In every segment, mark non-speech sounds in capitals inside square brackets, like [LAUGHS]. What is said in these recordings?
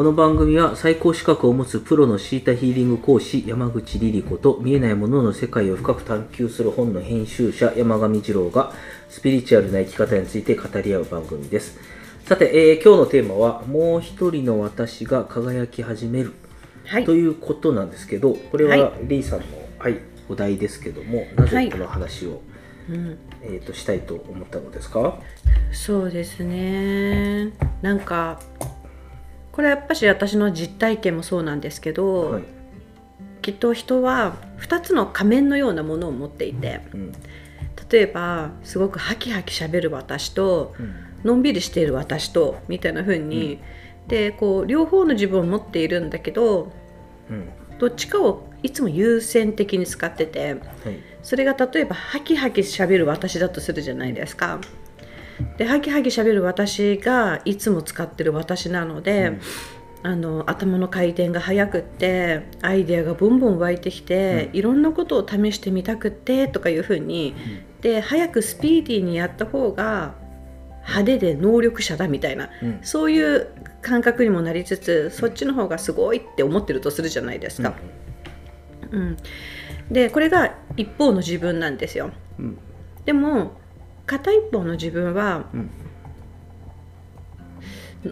この番組は最高資格を持つプロのシータヒーリング講師山口リリ子と見えないものの世界を深く探求する本の編集者山上二郎がスピリチュアルな生き方について語り合う番組です。さて、えー今日のテーマはもう一人の私が輝き始めるはい。ということなんですけどこれははい。リーさんの、はい、お題ですけどもなはい。ぜこの話を、うん、えー、としたいと思ったのですか？そうですね。なんかこれやっぱし私の実体験もそうなんですけど、はい、きっと人は2つの仮面のようなものを持っていてうん。例えばすごくハキハキしゃべる私とうん。のんびりしている私とみたいな風に、でこう両方の自分を持っているんだけどうん。どっちかをいつも優先的に使っててはい。それが例えばハキハキしゃべる私だとするじゃないですか。でハキハキしゃべる私がいつも使ってる私なので、あの頭の回転が速くってアイデアがボンボン湧いてきて、うん。いろんなことを試してみたくってとかいうふうに、で早くスピーディーにやった方が派手で能力者だみたいなうん。そういう感覚にもなりつつそっちの方がすごいって思ってるとするじゃないですか。うん、でこれが一方の自分なんですよ。うん。でも片一方の自分はうん。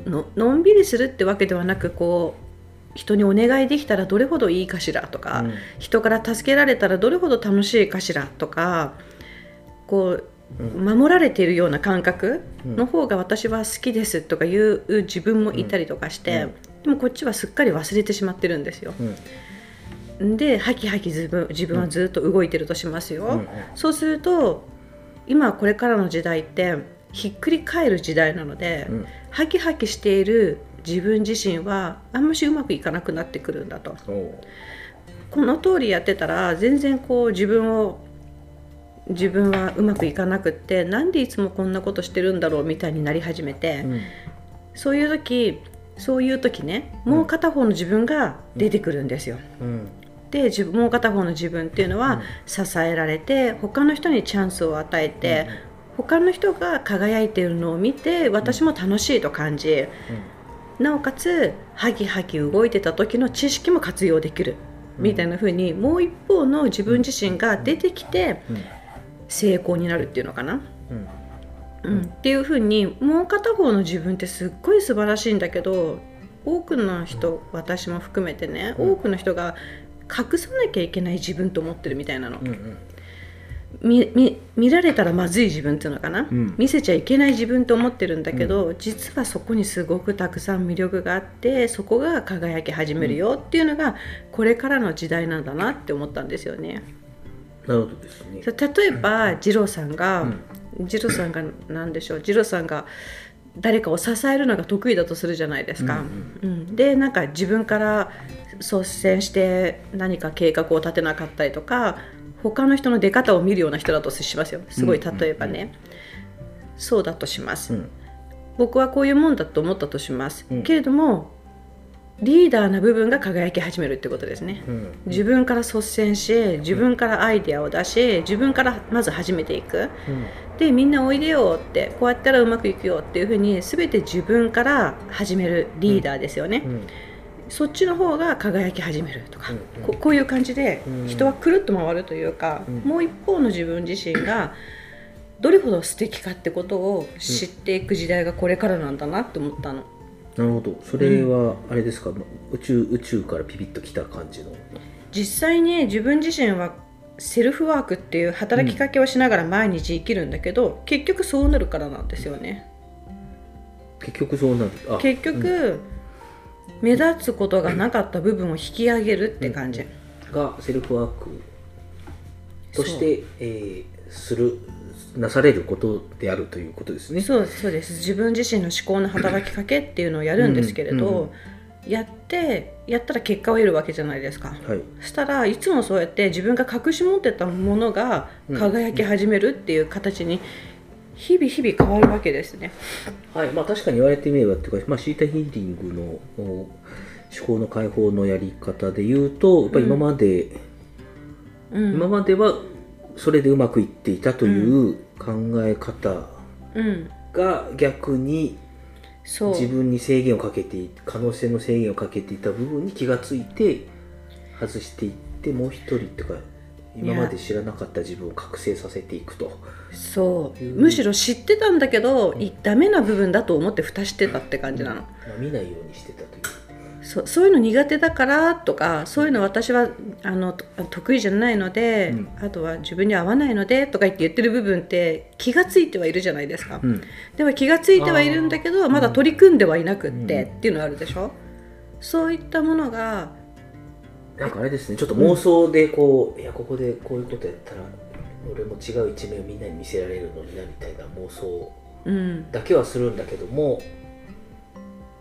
ののんびりするってわけではなくこう人にお願いできたらどれほどいいかしらとか、うん。人から助けられたらどれほど楽しいかしらとかこううん。守られているような感覚うん。の方が私は好きですとかいう自分もいたりとかして、うん。でもこっちはすっかり忘れてしまってるんですよ。うん。でハキハキ自分自分はずっと動いてるとしますよ。うん。そうすると今これからの時代ってひっくり返る時代なので、うん。ハキハキしている自分自身はあんましうまくいかなくなってくるんだと。この通りやってたら全然こう自分を自分はうまくいかなくってなんでいつもこんなことしてるんだろうみたいになり始めて、うん。そういう時そういう時ねもう片方の自分が出てくるんですよ。うんで自分もう片方の自分っていうのは、うん。支えられて他の人にチャンスを与えて、他の人が輝いているのを見て私も楽しいと感じ、なおかつハキハキ動いてた時の知識も活用できる、うん。みたいな風にもう一方の自分自身が出てきてうん。成功になるっていうのかな。うん。うん、っていう風にもう片方の自分ってすっごい素晴らしいんだけど多くの人私も含めてね、うん。多くの人が隠さなきゃいけない自分と思ってるみたいなの、うんうん。みみ見られたらまずい自分っていうのかな、うん。見せちゃいけない自分と思ってるんだけど、実はそこにすごくたくさん魅力があってそこが輝き始めるよっていうのがこれからの時代なんだなって思ったんですよね。なるほどですね。例えば二郎さんが、うん。二郎さんが何でしょう？二郎さんが誰かを支えるのが得意だとするじゃないですか。うんでなんか自分から率先して何か計画を立てなかったりとか他の人の出方を見るような人だとしますよ。すごいうん。例えばね、そうだとします、うん。僕はこういうもんだと思ったとします、うん。けれどもリーダーな部分が輝き始めるってことですね、うん。自分から率先し自分からアイデアを出し自分からまず始めていく。でみんなおいでよってこうやったらうまくいくよっていうふうに全て自分から始めるリーダーですよね、うん。そっちの方が輝き始めるとか、うん。ここういう感じでうん。人はくるっと回るというか、うん。もう一方の自分自身がどれほど素敵かってことを知っていく時代がこれからなんだなって思ったの。なるほど。それはあれですか、宇宙宇宙からピピッときた感じの？実際に自分自身はセルフワークっていう働きかけをしながら毎日生きるんだけど、結局そうなるからなんですよね。結局そうなる。あ結局、目立つことがなかった部分を引き上げるって感じ、がセルフワークとして、えーするなされることであるということですね。そうそうです自分自身の思考の働きかけっていうのをやるんですけれど、うんうんやってやったら結果を得るわけじゃないですか。はい。そしたらいつもそうやって自分が隠し持ってたものが輝き始めるっていう形に日々日々変わるわけですね。はい、まあ確かに言われてみればっていうか、まあ、シータヒーリングのお思考の解放のやり方で言うとやっぱり今まで、うん、今まではそれでうまくいっていたという考え方うん、が逆にそう。自分に制限をかけてい可能性の制限をかけていた部分に気がついて外していってもう一人っていうか今まで知らなかった自分を覚醒させていくと。そう。うん。むしろ知ってたんだけど、いダメな部分だと思って蓋してたって感じなの、まあ見ないようにしてたというそうそういうの苦手だからとかそういうの私はあのと得意じゃないので、うん。あとは自分に合わないのでとか言って言ってる部分って気がついてはいるじゃないですか、うん。でも気がついてはいるんだけどまだ取り組んではいなくって、うん。っていうのがあるでしょ？そういったものがなんかあれですねちょっと妄想でこう、いやここでこういうことやったら俺も違う一面をみんなに見せられるのになみたいな妄想うん。だけはするんだけども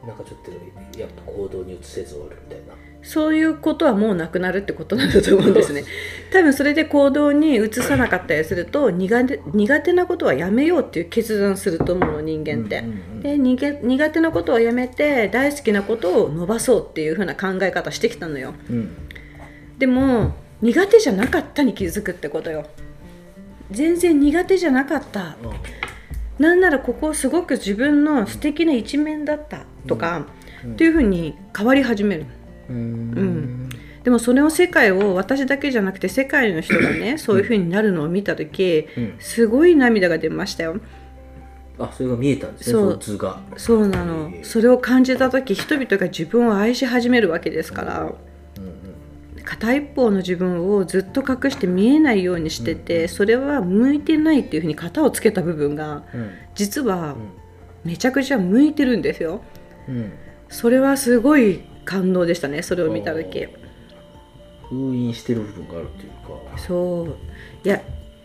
なんかちょっとやっぱ行動に移せず終わるみたいな。そういうことはもうなくなるってことなんだと思うんですね。多分それで行動に移さなかったりすると苦手苦手なことはやめようっていう決断すると思うの人間って。うんうんうんで苦苦手なことをやめて大好きなことを伸ばそうっていう風な考え方してきたのよ。うん。でも苦手じゃなかったに気づくってことよ。全然苦手じゃなかった。なんならここすごく自分の素敵な一面だったとか、うん。っていう風に変わり始める。うん。うん。でもそれを世界を私だけじゃなくて世界の人がねそういう風になるのを見た時うん。すごい涙が出ましたよ。あそれが見えたんですねそう。が。そうなの。それを感じた時人々が自分を愛し始めるわけですからうんうん。片一方の自分をずっと隠して見えないようにしててそれは向いてないっていうふうに型をつけた部分がうん。実はめちゃくちゃ向いてるんですようん。それはすごい感動でしたねそれを見た時。封印してる部分があるというか。そう。いや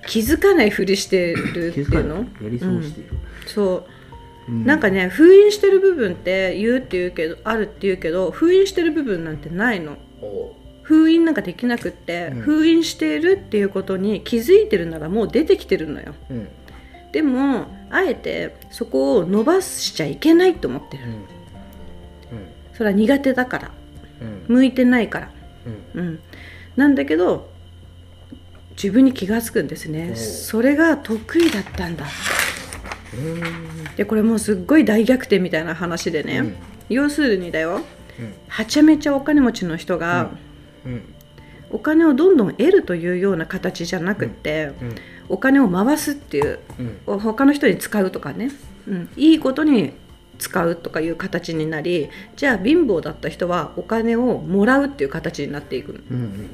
気づかないふりしてるっていうの？やり過ごしている、そう。うなんかね封印してる部分って言うって言うけどあるって言うけど封印してる部分なんてないの。お封印なんかできなくって、うん。封印しているっていうことに気づいてるならもう出てきてるのよ。ううん。でもあえてそこを伸ばしちゃいけないと思ってる。うんそれは苦手だから。うん。向いてないから。うん。うん。なんだけど自分に気が付くんですね。それが得意だったんだ。うん。でこれもうすっごい大逆転みたいな話でね、うん。要するにだよ。うん。はちゃめちゃお金持ちの人が、うん。お金をどんどん得るというような形じゃなくって、うん。お金を回すっていううん。他の人に使うとかね、うん、いいことに使うとかいう形になりじゃあ貧乏だった人はお金をもらうっていう形になっていくうんうん。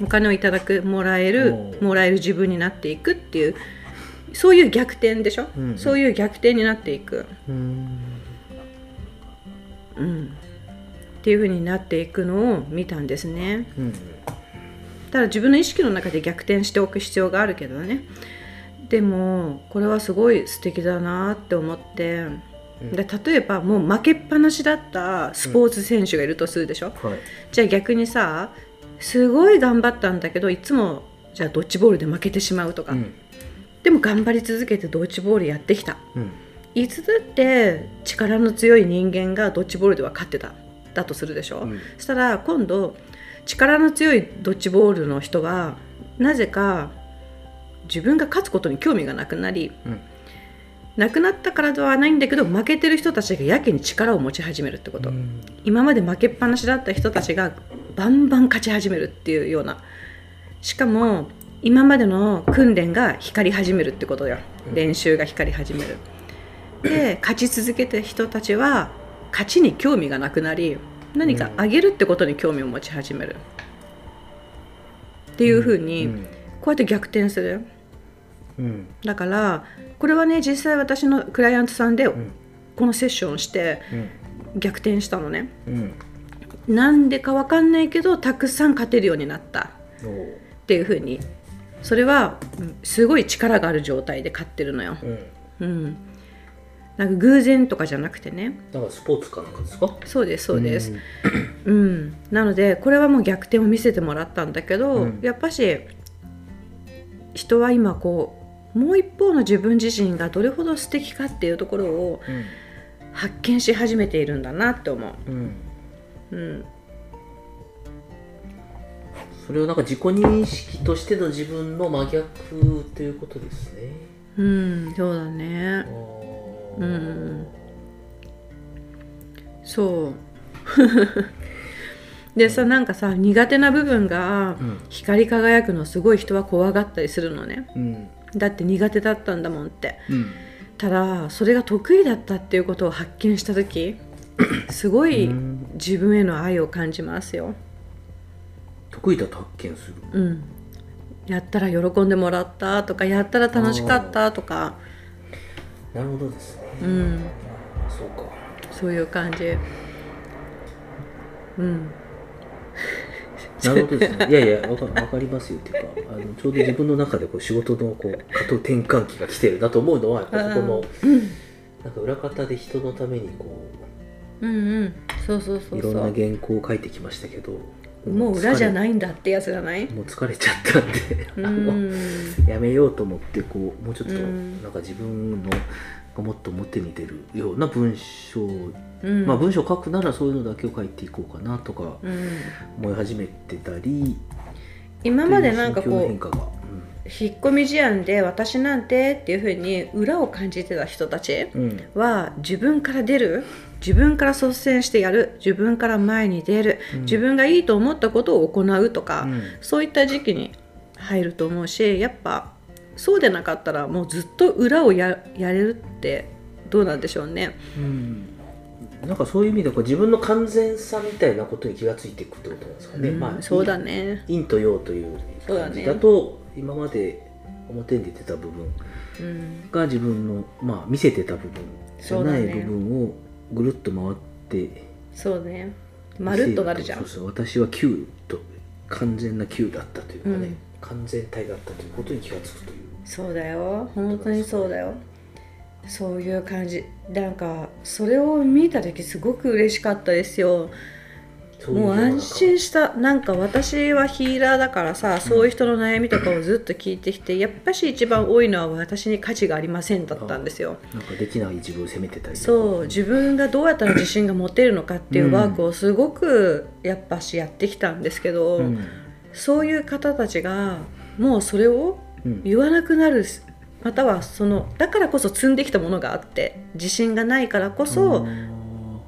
お金をいただくもらえるもらえる自分になっていくっていうそういう逆転でしょ、うんうん。そういう逆転になっていく、うん。うん、っていう風になっていくのを見たんですね。うん。ただ自分の意識の中で逆転しておく必要があるけどね。でもこれはすごい素敵だなって思って。うんで例えばもう負けっぱなしだったスポーツ選手がいるとするでしょ、はい。じゃあ逆にさすごい頑張ったんだけどいつもじゃあドッジボールで負けてしまうとか、うん。でも頑張り続けてドッジボールやってきた。うん。いつだって力の強い人間がドッジボールでは勝ってた。だとするでしょ、うん。そしたら今度力の強いドッジボールの人はなぜか自分が勝つことに興味がなくなりうんなくなったからではないんだけど負けてる人たちがやけに力を持ち始めるってこと、うん。今まで負けっぱなしだった人たちがバンバン勝ち始めるっていうような。しかも今までの訓練が光り始めるってことよ。練習が光り始める。で勝ち続けた人たちは勝ちに興味がなくなり何か上げるってことに興味を持ち始める。っていうふうにうん。こうやって逆転するうんだからこれはね実際私のクライアントさんでん。このセッションをしてうん。逆転したのね。うん。なんでかわかんないけどたくさん勝てるようになった。っていうふうに。それはうんすごい力がある状態で勝ってるのよ。うん。うん、なんか偶然とかじゃなくてね。だからスポーツかなんかですか？そうですそうです、うん。なのでこれはもう逆転を見せてもらったんだけど、うん。やっぱし人は今こうもう一方の自分自身がどれほど素敵かっていうところをうん発見し始めているんだなって思う。うん。うん。それをなんか自己認識としての自分の真逆ということですね。うん、そうだね。うん。そう。[LAUGHS] でさなんかさ苦手な部分がうん。光り輝くのすごい人は怖がったりするのね。うんだって苦手だったんだもんって。うん。ただそれが得意だったっていうことを発見した時 [COUGHS] すごいうん。自分への愛を感じますよ。得意だと発見する。うん。やったら喜んでもらったとかやったら楽しかったとか。なるほどですね。うん。そうか。そういう感じ。うんなるほどですね。いやいや、わかわかりますよ。っていうか、あのちょうど自分の中でこう仕事のこう加藤転換期が来てるなと思うのは、やっぱそこの、なんか裏方で人のためにこうんうん。そうそうう、そう。そいろんなう原稿を書いてきましたけど、もう裏じゃい。ないんだってやつじゃない？もう疲れちゃったんで、やめようと思って、こう、もうちょっと、うん。なんか自分の、がもっと表に出るような文章、うん。まあ文章を書くならそういうのだけを書いていこうかなとかうん。思い始めてたり、今までなんかこう引っ込み思案で私なんてっていうふうに裏を感じてた人たちは自分から出る自分から率先してやる自分から前に出る、うん。自分がいいと思ったことを行うとか、うん。そういった時期に入ると思うしやっぱそうでなかったらもうずっと裏をややれるってどうなんでしょうね。うんなんかそういう意味でこう自分の完全さみたいなことに気がついていくってことなんですかね。うんまあそうだね。陰と陽という感じだと今まで表に出てた部分うん、が自分の、まあ、見せてた部分じゃない部分をぐるっと回ってそうね。まるっとなるじゃんそう。そう私は Q と完全な Q だったというかね、うん完全体だったということに気がつくという。そうだよ。本当にそうだよ。そういう感じ。なんかそれを見た時すごく嬉しかったですよ。もう安心した。なんか私はヒーラーだからさそういう人の悩みとかをずっと聞いてきてやっぱし一番多いのは私に価値がありませんだったんですよ。なんかできない自分を責めてたりそう。自分がどうやったら自信が持てるのかっていうワークをすごくやっぱしやってきたんですけど、うんそういう方たちがもうそれをうん。言わなくなるまたはそのだからこそ積んできたものがあって自信がないからこそ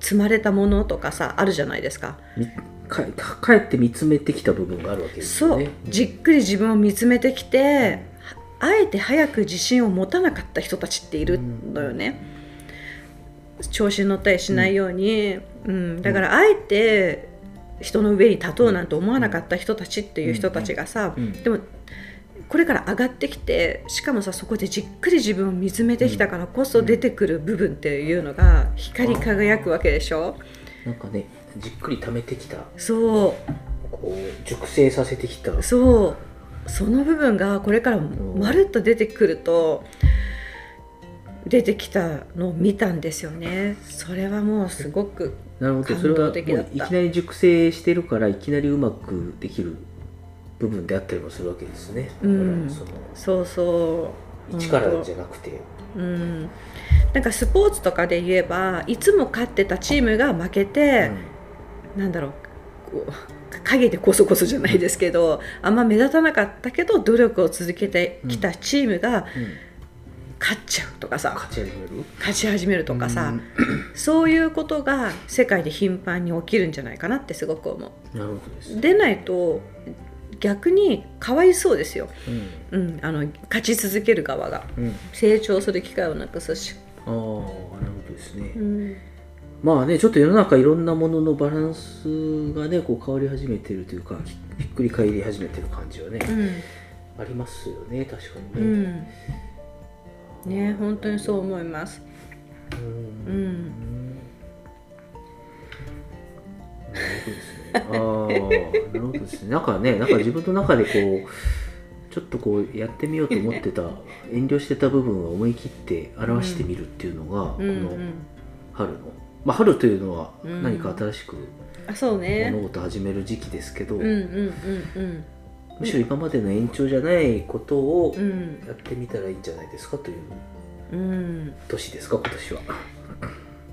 積まれたものとかさあるじゃないですか。みかかえって見つめてきた部分があるわけですそう。じっくり自分を見つめてきてあえて早く自信を持たなかった人たちっているのよね、調子に乗ったりしないように、うん。だからあえて人の上に立とうなんて思わなかった人たちっていう人たちがさ、うんでもこれから上がってきてしかもさそこでじっくり自分を見つめてきたからこそ出てくる部分っていうのが光り輝くわけでしょ？なんかねじっくり溜めてきた。そこう熟成させてきた。うそう。その部分がこれからまるっと出てくると出てきたのを見たんですよね。それはもうすごくなるほど。感それはいきなり熟成してるからいきなりうまくできる部分であったりもするわけですね。うん。そのそうそう。一からじゃなくて、うん。なんかスポーツとかで言えばいつも勝ってたチームが負けて、なんだろうこう影でこそこそじゃないですけどあんま目立たなかったけど努力を続けてきたチームがうん。うん勝っちゃうとかさ。勝ち上げる？勝ち始めるとかさ、うん。そういうことが世界で頻繁に起きるんじゃないかなってすごく思う。なるほどですね。でないと逆にかわいそうですよ、うん。うん、あの勝ち続ける側が。うん、成長する機会をなくすし、ああなるほどですね。うん、まあねちょっと世の中いろんなもののバランスがねこう変わり始めてるというかひひっくり返り始めてる感じはね、ありますよね確かうにね。んね本当にそう思います。うんうんなるほどですね。ああ、なるほどですね。なんかね、なんか自分の中でこう、ちょっとこうやってみようと思ってた、遠慮してた部分を思い切って表してみるっていうのが、うんうこのん、春の、まあ春というのはうん何か新しくあそうね。物事を始める時期ですけど、うんうんうんむしろ今までの延長じゃないことをうん。うんやってみたらいいんじゃないですかといううん。年ですか、今年は。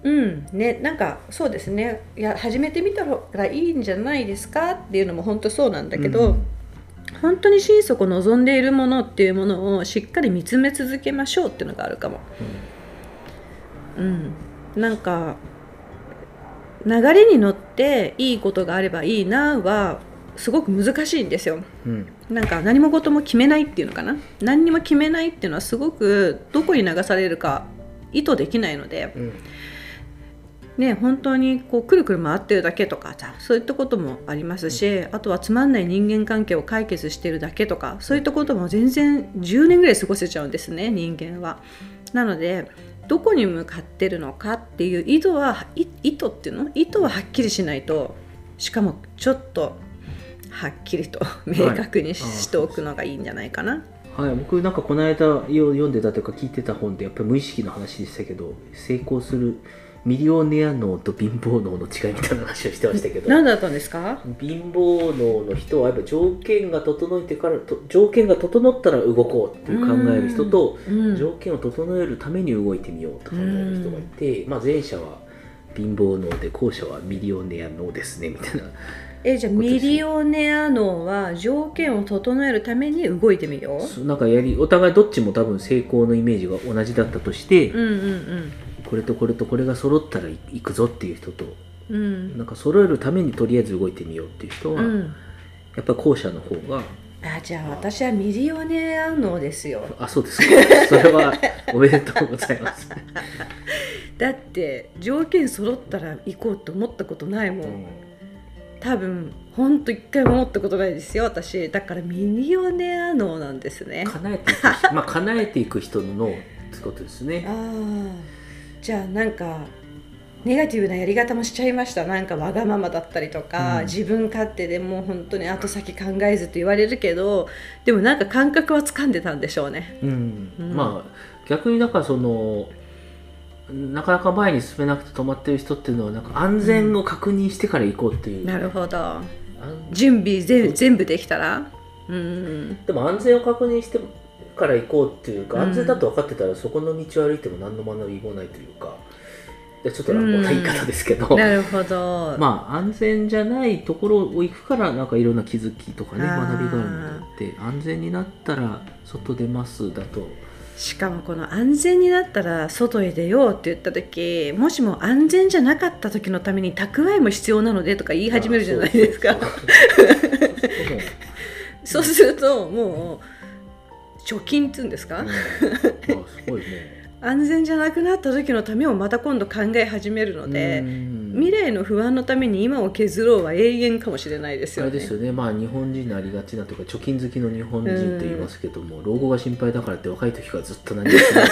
うん。ねなんかそうですね。いや始めてみたらいいんじゃないですかっていうのも本当そうなんだけど、うん。本当に心底望んでいるものっていうものをしっかり見つめ続けましょうっていうのがあるかも。うん、なんか流れに乗っていいことがあればいいなはすごく難しいんですよ。うん。なんか何も事も決めないっていうのかな？何にも決めないっていうのはすごくどこに流されるか意図できないので、うん。ね、本当にこうくるくる回ってるだけとかさそういったこともありますし、あとはつまんない人間関係を解決してるだけとかそういったことも全然10年ぐらい過ごせちゃうんですね人間は。なのでどこに向かってるのかっていう意図はい意図っていうの？意図ははっきりしないとしかもちょっとはっきりと明確にしておくのがいいんじゃないかな。はい、僕なんかこの間よ読んでたというか聞いてた本でやっぱり無意識の話でしたけど成功するミリオネア脳と貧乏脳の違いみたいな話をしてましたけど。[LAUGHS] 何だったんですか？貧乏脳の人はやっぱ条件が整えてからと条件が整ったら動こうっていう考える人とうん。条件を整えるために動いてみようと考える人がいて、まあ、前者は貧乏脳で後者はミリオネア脳ですねみたいなえじゃあミリオネア脳は条件を整えるために動いてみよう。なんかやりお互いどっちも多分成功のイメージが同じだったとして、うんうんこれとこれとこれが揃ったら行くぞっていう人とうん。うんなんか揃えるためにとりあえず動いてみようっていう人は、うん。やっぱ後者の方があじゃあ私はミリオネア脳ですよ。あそうですか。それはおめでとうございます、[LAUGHS] だって条件揃ったら行こうと思ったことないもん多分ほんと一回も思ったことないですよ私。だからミリオネア脳なんですね。叶えていく人。[LAUGHS] まあ叶えていく人の脳ってことですね。ああじゃあなんかネガティブなやり方もしちゃいました。なんかわがままだったりとか、うん。自分勝手でもう本当に後先考えずと言われるけどでもなんか感覚は掴んでたんでしょうね。うん、うん。まあ逆にだからそのなかなか前に進めなくて止まってる人っていうのはなんか安全を確認してから行こうっていう、なるほど。準備ぜ全部できたら？うんでも安全を確認してから行こうっていうか、うん。安全だと分かってたらそこの道を歩いても何の学びもないというかでちょっと乱暴な言い方ですけど、なるほど、[LAUGHS] まあ安全じゃないところを行くからなんかいろんな気づきとかね学びがあるのであって安全になったら外出ますだとしかもこの安全になったら外へ出ようって言った時もしも安全じゃなかった時のために蓄えも必要なのでとか言い始めるじゃないですか。あそうするともう貯金っていうんですか、そううん。まあすごいね安全じゃなくなった時のためをまた今度考え始めるのでうん。未来の不安のために今を削ろうは永遠かもしれないですよね。あれですよね。まあ日本人のありがちなというか貯金好きの日本人と言いますけども、老後が心配だからって若い時からずっと何もしない。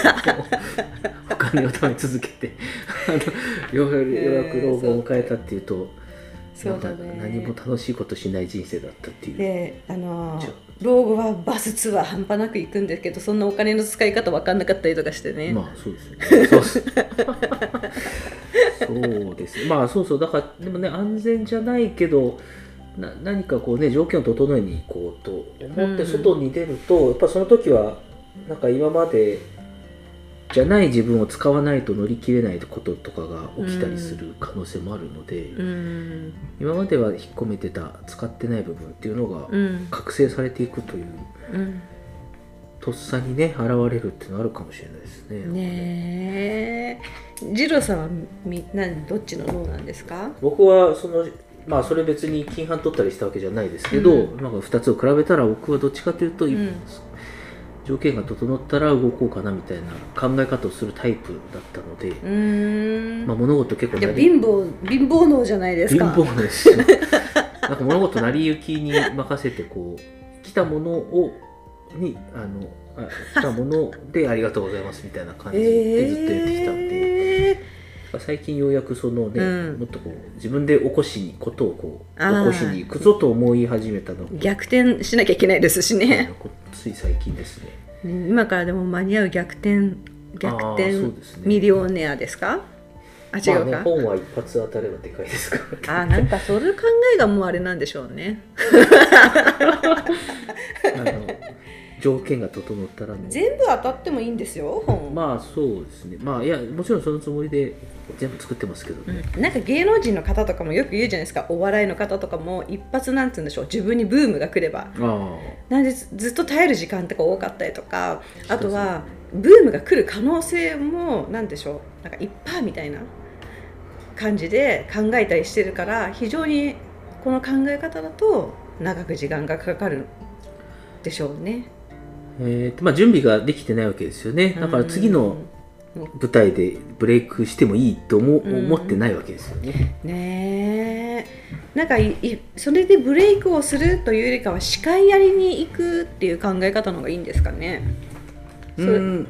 お金を貯め続けてようやく老後を迎えたっていうと、そうだね。何も楽しいことしない人生だったっていう。であのちょ老後はバスツアー半端なく行くんですけどそんなお金の使い方分かんなかったりとかしてね、まあそうですよね。そうです。そうです。まあそうそう。だからでもね安全じゃないけどな何かこうね条件を整えに行こうと思ってうん。外に出ると、やっぱその時はなんか今までじゃない自分を使わないと乗り切れないこととかが起きたりする可能性もあるので、うん。今までは引っ込めてた使ってない部分っていうのがうん。覚醒されていくといううん。とっさにね現れるっていうのはあるかもしれないですね。ね。え。次郎さんはみ何どっちの脳なんですか？僕はそのまあそれ別に金版取ったりしたわけじゃないですけど、うん。なんか2つを比べたら僕はどっちかというと、うん条件が整ったら動こうかなみたいな考え方をするタイプだったので、まあ、物事結構貧乏貧乏脳じゃないです貧か乏です。よ [LAUGHS] なんか物事成り行きに任せてこう来たものをにあのあ来たものでありがとうございますみたいな感じでずっとやってきたんで。え最近ようやくそのね、うん。もっとこう自分で起こしにことをこう起こしに行くぞと思い始めたの。逆転しなきゃいけないですしね。こつい最近ですね。今からでも間に合う逆転逆あ転ミリオネアですか？あ違まあねうか、本は一発当たればでかいですからあなんかそういう考えがもうあれなんでしょうね。[LAUGHS] あの条件が整ったらもう全部当たってもいいんですよ本、まあそうですね。まあいやもちろんそのつもりで全部作ってますけどね、なんか芸能人の方とかもよく言うじゃないですか。お笑いの方とかも一発なんて言うんでしょう。自分にブームが来れば。あなんでずずっと耐える時間とか多かったりとか。あとはブームが来る可能性もなんでしょう。なんかいっぱいみたいな。感じで考えたりしてるから非常にこの考え方だと長く時間がかかるでしょうね。えーとまあ、準備ができてないわけですよね。だから次の舞台でブレイクしてもいいと思,、思ってないわけですよね。ねえ。なんかいいそれでブレイクをするというよりかは司会やりに行くっていう考え方の方がいいんですかね。う。ん。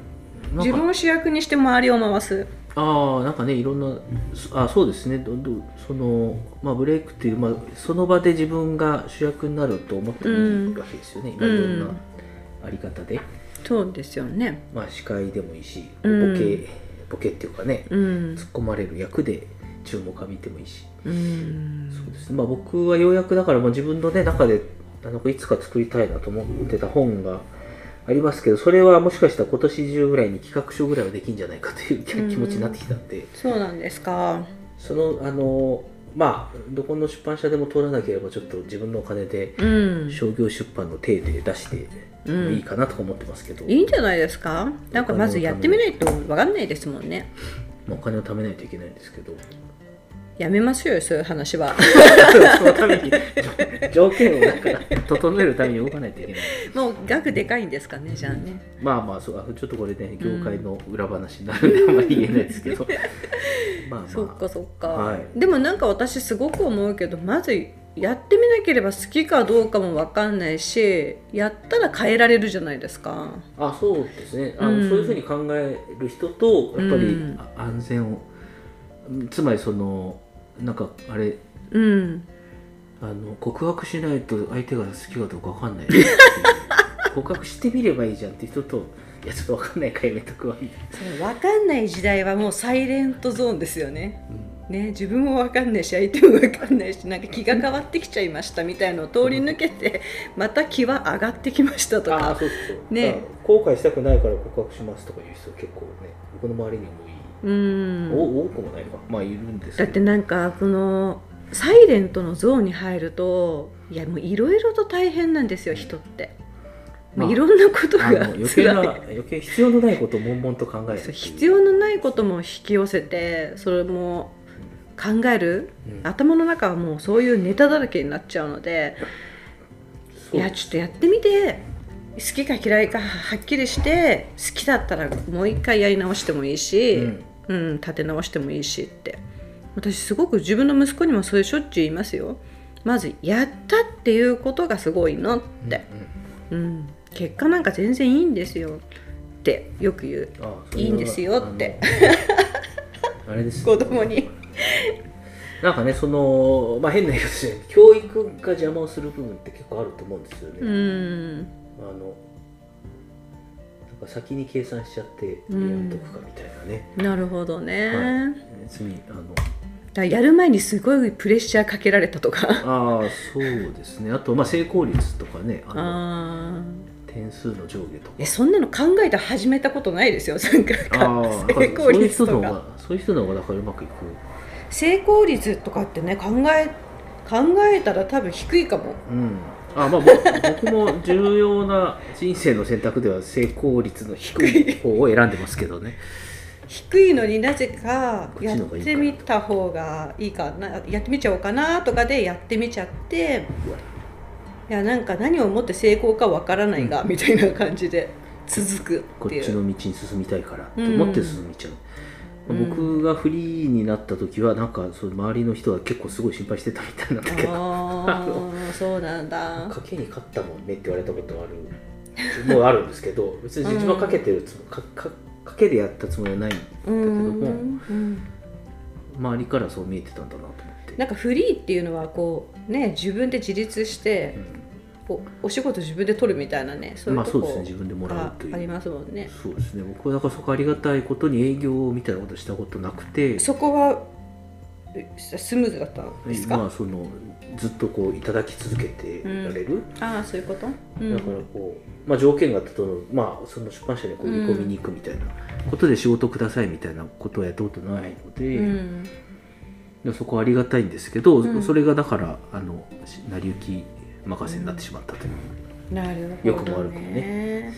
自分を主役にして周りを回す。ああなんかねいろんなそあそうですね。どどその、まあ、ブレイクっていう、まあ、その場で自分が主役になると思ってもいいわけですよね、今いろんなあり方で、そうですよね。まあ、司会でもいいしうん。ボケ、ボケっていうかねうん。突っ込まれる役で注目浴びてもいいし、うん。そうですね。まあ、僕はようやくだからもう自分の、ね、中であのいつか作りたいなと思ってた本がありますけどそれはもしかしたら今年中ぐらいに企画書ぐらいはできんじゃないかという気気持ちになってきたんで、そうなんですか。そのあのまあどこの出版社でも通らなければちょっと自分のお金でうん。商業出版の体で出してもいいかなとか思ってますけど、いいんじゃないですか？なんかまずやってみないとわかんないですもんね。まあお金を貯めないといけないんですけどやめましょうよそういう話は。[LAUGHS] そのために条件をだから整えるために動かないといけない。もう額でかいんですかねじゃあね。まあまあそうあちょっとこれね業界の裏話になるんであんまり言えないですけど。[LAUGHS] まあまあ。そっかそっか、はい。でもなんか私すごく思うけどまずやってみなければ好きかどうかも分かんないしやったら変えられるじゃないですか。あそうですね。あの、うん。そういうふうに考える人とやっぱり安全を。つまりそのなんかあれうん。あの告白しないと相手が好きかどうか分かんない。[LAUGHS] 告白してみればいいじゃんって人といやちょっと分かんないからやめとくわみたいそう分かんない時代はもうサイレントゾーンですよね。な、うん。ね自分も分かんないし相手も分かんないしなんか気が変わってきちゃいましたみたいのを通り抜けてまた気は上がってきましたとか。そうそう。そうね後悔したくないから告白しますとかいう人結構ね僕の周りにもいい、うん。お多くもないか。まあいるんですだってなんかこのサイレントのゾーンに入るといやもういろいろと大変なんですよ人って、まあいろんなことが余計な余計必要のないことを悶々と考える必要のないことも引き寄せてそれも考える、うん。頭の中はもうそういうネタだらけになっちゃうので。いやちょっとやってみて好きか嫌いかはっきりして好きだったらもう一回やり直してもいいし、うん。うん、立て直してもいいしって。私すごく自分の息子にもそういうしょっちゅう言いますよ。まずやったっていうことがすごいのって、うん結果なんか全然いいんですよ。ってよく言う。いいんですよって。あ [LAUGHS] れです子供に。なんかねそのまあ変な言い方して教育が邪魔をする部分って結構あると思うんですよね、うんあのなんか先に計算しちゃってやめとくかみたいなね、なるほどね、はい。別にあのらやる前にすごいプレッシャーかけられたとか。ああそうですね。あとまあ成功率とかねあのあー。点数の上下とか。えそんなの考えて始めたことないですよ。なんかああ成功率とか。そういう人の方がそういう人の方がだからうまくいく。成功率とかってね考え考えたら多分低いかも。うんあまあぼ僕も重要な人生の選択では成功率の低い方を選んでますけどね。低いのになぜかやってみた方がいいかなやってみちゃおうかなとかでやってみちゃっていやなんか何をもって成功かわからないが、みたいな感じで続くこっていう。っちの道に進みたいからと思って進みちゃう、うん。僕がフリーになった時はなんかその周りの人は結構すごい心配してたみたいなんだけどそうなんだ。賭けに勝ったもんねって言われたことある。もうあるんですけど [LAUGHS] 別に自分は賭けてるつもかか賭けでやったつもりはないんだけうども周りからそう見えてたんだなと思って。なんかフリーっていうのはこうね自分で自立してこうお仕事自分で取るみたいなねそういうまあとこそうですね自分でもらがうという。ありますもんね。そうですね。僕はだからそこありがたいことに営業みたいなことしたことなくて。そこはえスムーズだったんですか、まあそのずっとこういただき続けてられる、ああそういうこと、うん。だからこう、まあ、条件が整う、まあ、その出版社にこう売り込みに行くみたいなことで仕事くださいみたいなことをやったことないので,、うん。でそこはありがたいんですけど、うん。それがだからあの成り行き任せになってしまったという、なるほど、ね、良くも悪くもね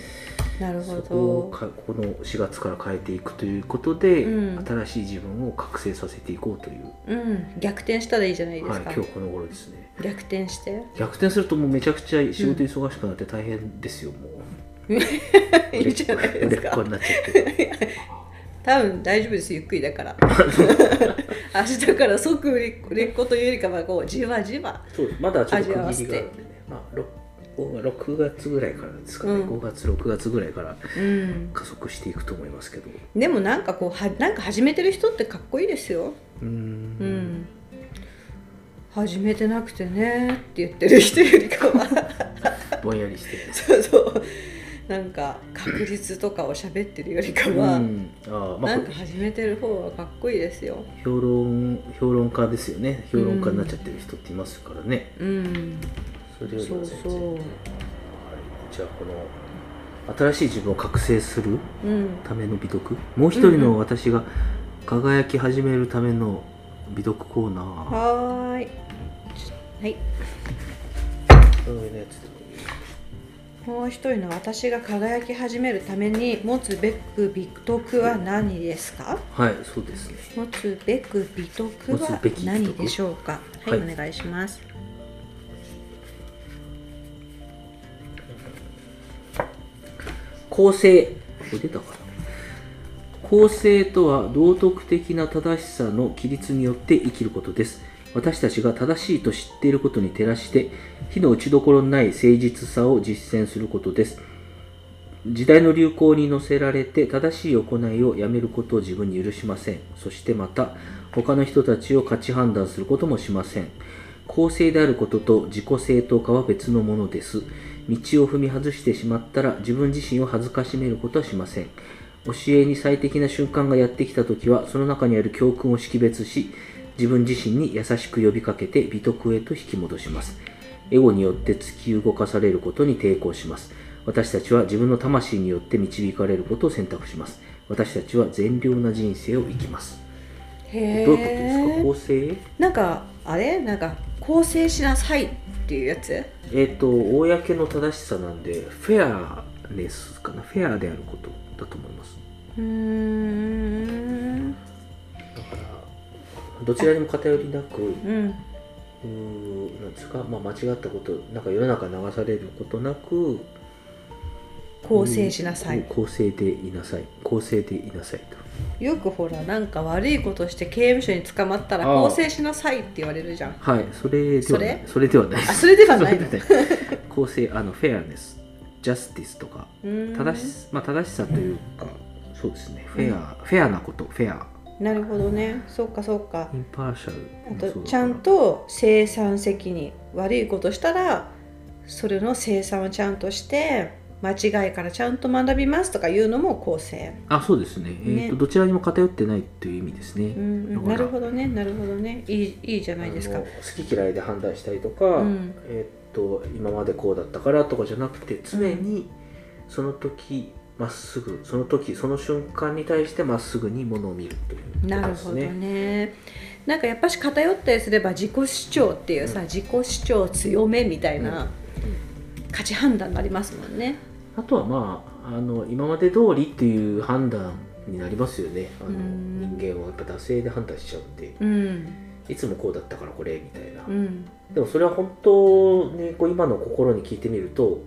なるほそこをこの4月から変えていくということで、うん。新しい自分を覚醒させていこうという、うん。逆転したらいいじゃないですはい、か、今日この頃ですね。逆転して？逆転するともうめちゃくちゃ仕事忙しくなって大変ですよ、もう。[LAUGHS] いいじゃないですか。売れっ子になっちゃって。多分大丈夫ですゆっくりだから。[LAUGHS] 明日から即売れっ子というよりかはこうじわじわ。そうまだちょっと区切りがあるんでね、6月ぐらいからですかね、うん。5月6月ぐらいからうん。加速していくと思いますけど。でもなんかこうはなんか始めてる人ってかっこいいですよ。うーん。うん。始めてなくてねって言ってる人よりかは。ぼんやりして。る [LAUGHS] そうそう。なんか確実とかを喋ってるよりかは、うん。あーまあなんか始めてる方がかっこいいですよ。評論評論家ですよね。評論家になっちゃってる人っていますからね、うんそれよりは全然そうはい、じゃあこの新しい自分を覚醒するうん。ための美読？もう一人の私が輝き始めるための美読コーナー。はーい。はい。その上のやつでもいいもう一人の私が輝き始めるために持つべく美徳は何ですか？はいそうですね。持つべく美徳は何でしょうか？はい、はい。お願いします公正これ出たかな。公正とは道徳的な正しさの規律によって生きることです。私たちが正しいと知っていることに照らして火の打ちどころのない誠実さを実践することです。時代の流行に乗せられて正しい行いをやめることを自分に許しません。そしてまた他の人たちを価値判断することもしません。公正であることと自己正当化は別のものです。道を踏み外してしまったら自分自身を恥ずかしめることはしません。教えに最適な瞬間がやってきた時はその中にある教訓を識別し自分自身に優しく呼びかけて美徳へと引き戻します。エゴによって突き動かされることに抵抗します。私たちは自分の魂によって導かれることを選択します。私たちは善良な人生を生きます。へどういうことですか？公正？なんかあれ？なんか構成しなさいっていうやつ？えっ、と公の正しさなんでフェアネスかな？フェアであることだと思います。うーん。だからどちらにも偏りなくうん。うーなんですか、まあ、間違ったことなんか世の中に流されることなく構成しなさい、公正でいなさい。公正でいなさいとよくほらなんか悪いことして刑務所に捕まったらああ。構成しなさいって言われるじゃん。はいそれではない。そそれではない。あそれではないあのフェアネスジャスティスとか。正し,、まあ、正しさというかそうですね。フェア、フェアなことフェア。なるほどね。そうかそうか。インパーシャルあとちゃんと生産責任。悪いことしたらそれの生産をちゃんとして間違いからちゃんと学びますとかいうのも構成、あそうですね。えーとどちらにも偏ってないという意味ですね、うんなるほどね。なるほどね。いいいいじゃないですか。好き嫌いで判断したりとか、うん。えーっと今までこうだったからとかじゃなくて常にその時まっすぐその時その瞬間に対してまっすぐにものを見るというなるほど。ね。なんかやっぱし偏ったりすれば自己主張っていうさ、自己主張強めみたいな価値判断になりますもんね。あとはまああの今まで通りっていう判断になりますよね。あのうん。人間はやっぱ惰性で判断しちゃうんでうん。いつもこうだったからこれみたいな、うん。でもそれは本当にこう今の心に聞いてみると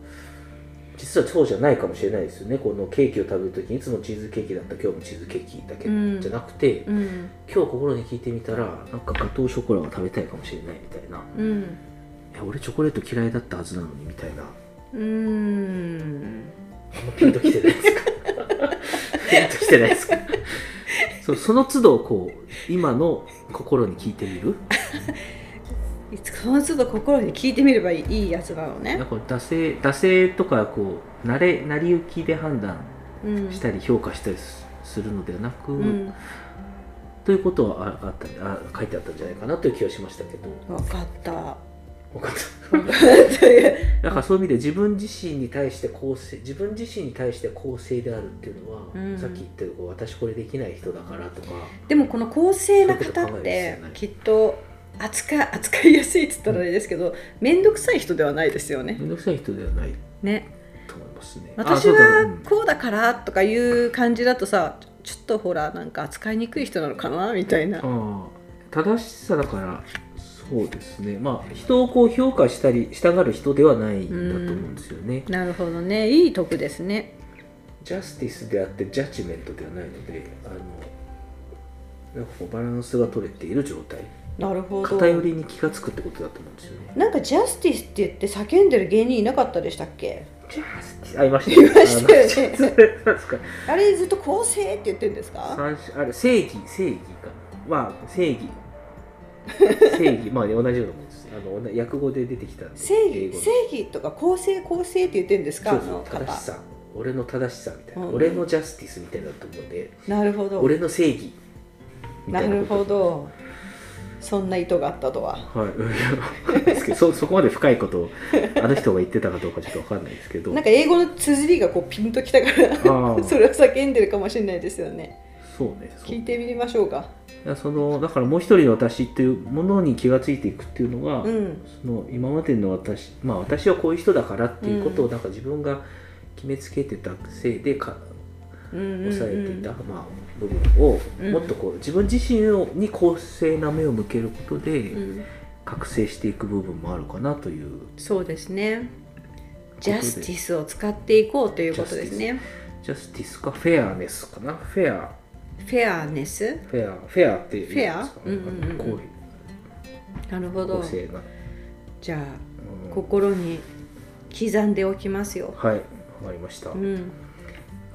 実はそうじゃないかもしれないですよね。このケーキを食べる時にいつもチーズケーキだった。今日もチーズケーキだけうん。じゃなくて、うん。今日心に聞いてみたらなんかガトーショコラが食べたいかもしれないみたいな。うん。いや俺チョコレート嫌いだったはずなのにみたいなうーん。あんまピンときてないですか。ピンときてないですか。そうその都度こう今の心に聞いてみる？その都度心に聞いてみればいいやつなのね。なん。か惰性惰性とかこう慣れ成り行きで判断うんしたり評価したりすするのではなく、うん、ということはああったあ書いてあったんじゃないかなという気がしましたけど。分かった。だからそういう意味で自分自身に対して公正自分自身に対して公正であるっていうのは、うん。さっき言ったように私これできない人だからとかでもこの公正な方ってきっと扱い扱いやすいっつったらあれですけど面倒くさい人ではないですよね。面倒くさい人ではないね。と思いまますね。私はうん。こうだからとかいう感じだとさちょっとほらなんか扱いにくい人なのかなみたいな。正しさだからそうですね。まあ人をこう評価したりしたがる人ではないんだと思うんですよね、なるほどね。いい徳ですね。ジャスティスであってジャッジメントではないのであのなんかこうバランスが取れている状態。なるほど。偏りに気が付くってことだと思うんですよね。なんかジャスティスって言って叫んでる芸人いなかったでしたっけ？ジャスティス？ありました [LAUGHS] いましたよね。あれずっと公正って言ってるんですかあれ正義正義かまあ正義正義まあ同じようなもんです。あの訳語で出てきた正義正義とか公正公正って言ってるんですか？そうそう正しさ俺の正しさみたいな、うん。俺のジャスティスみたいなと思うんでなるほど。俺の正義ななるほど。そんな意図があったとは。はい。ですけどそそこまで深いことをあの人が言ってたかどうかちょっと分かんないですけど。なんか英語の綴りがこうピンときたから [LAUGHS] それを叫んでるかもしれないですよねそうねそう聞いてみましょうか。いやそのだからもう一人の私っていうものに気がついていくっていうのが、うん。その今までの私まあ私はこういう人だからっていうことをなんか自分が決めつけてたせいでかうんうんうん。抑えていた、まあ、部分をうん。もっとこう自分自身をに公正な目を向けることでうん。覚醒していく部分もあるかなというそうですね。で。 justice を使っていこうということですね。 justice か fairness かな。フェア fairness？フェアフェアって言うフェア？うんうんうんなるほど。公正な、じゃあうん。心に刻んでおきますよ、はいわかりました、うん、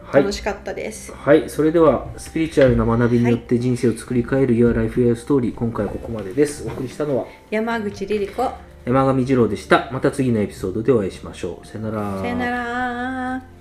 はい。楽しかったです、はい、それではスピリチュアルな学びによって人生を作り変える Your Life Your Story 今回はここまでです。お送りしたのは山口リリ子。山上二郎でした。また次のエピソードでお会いしましょう。さよなら。さよなら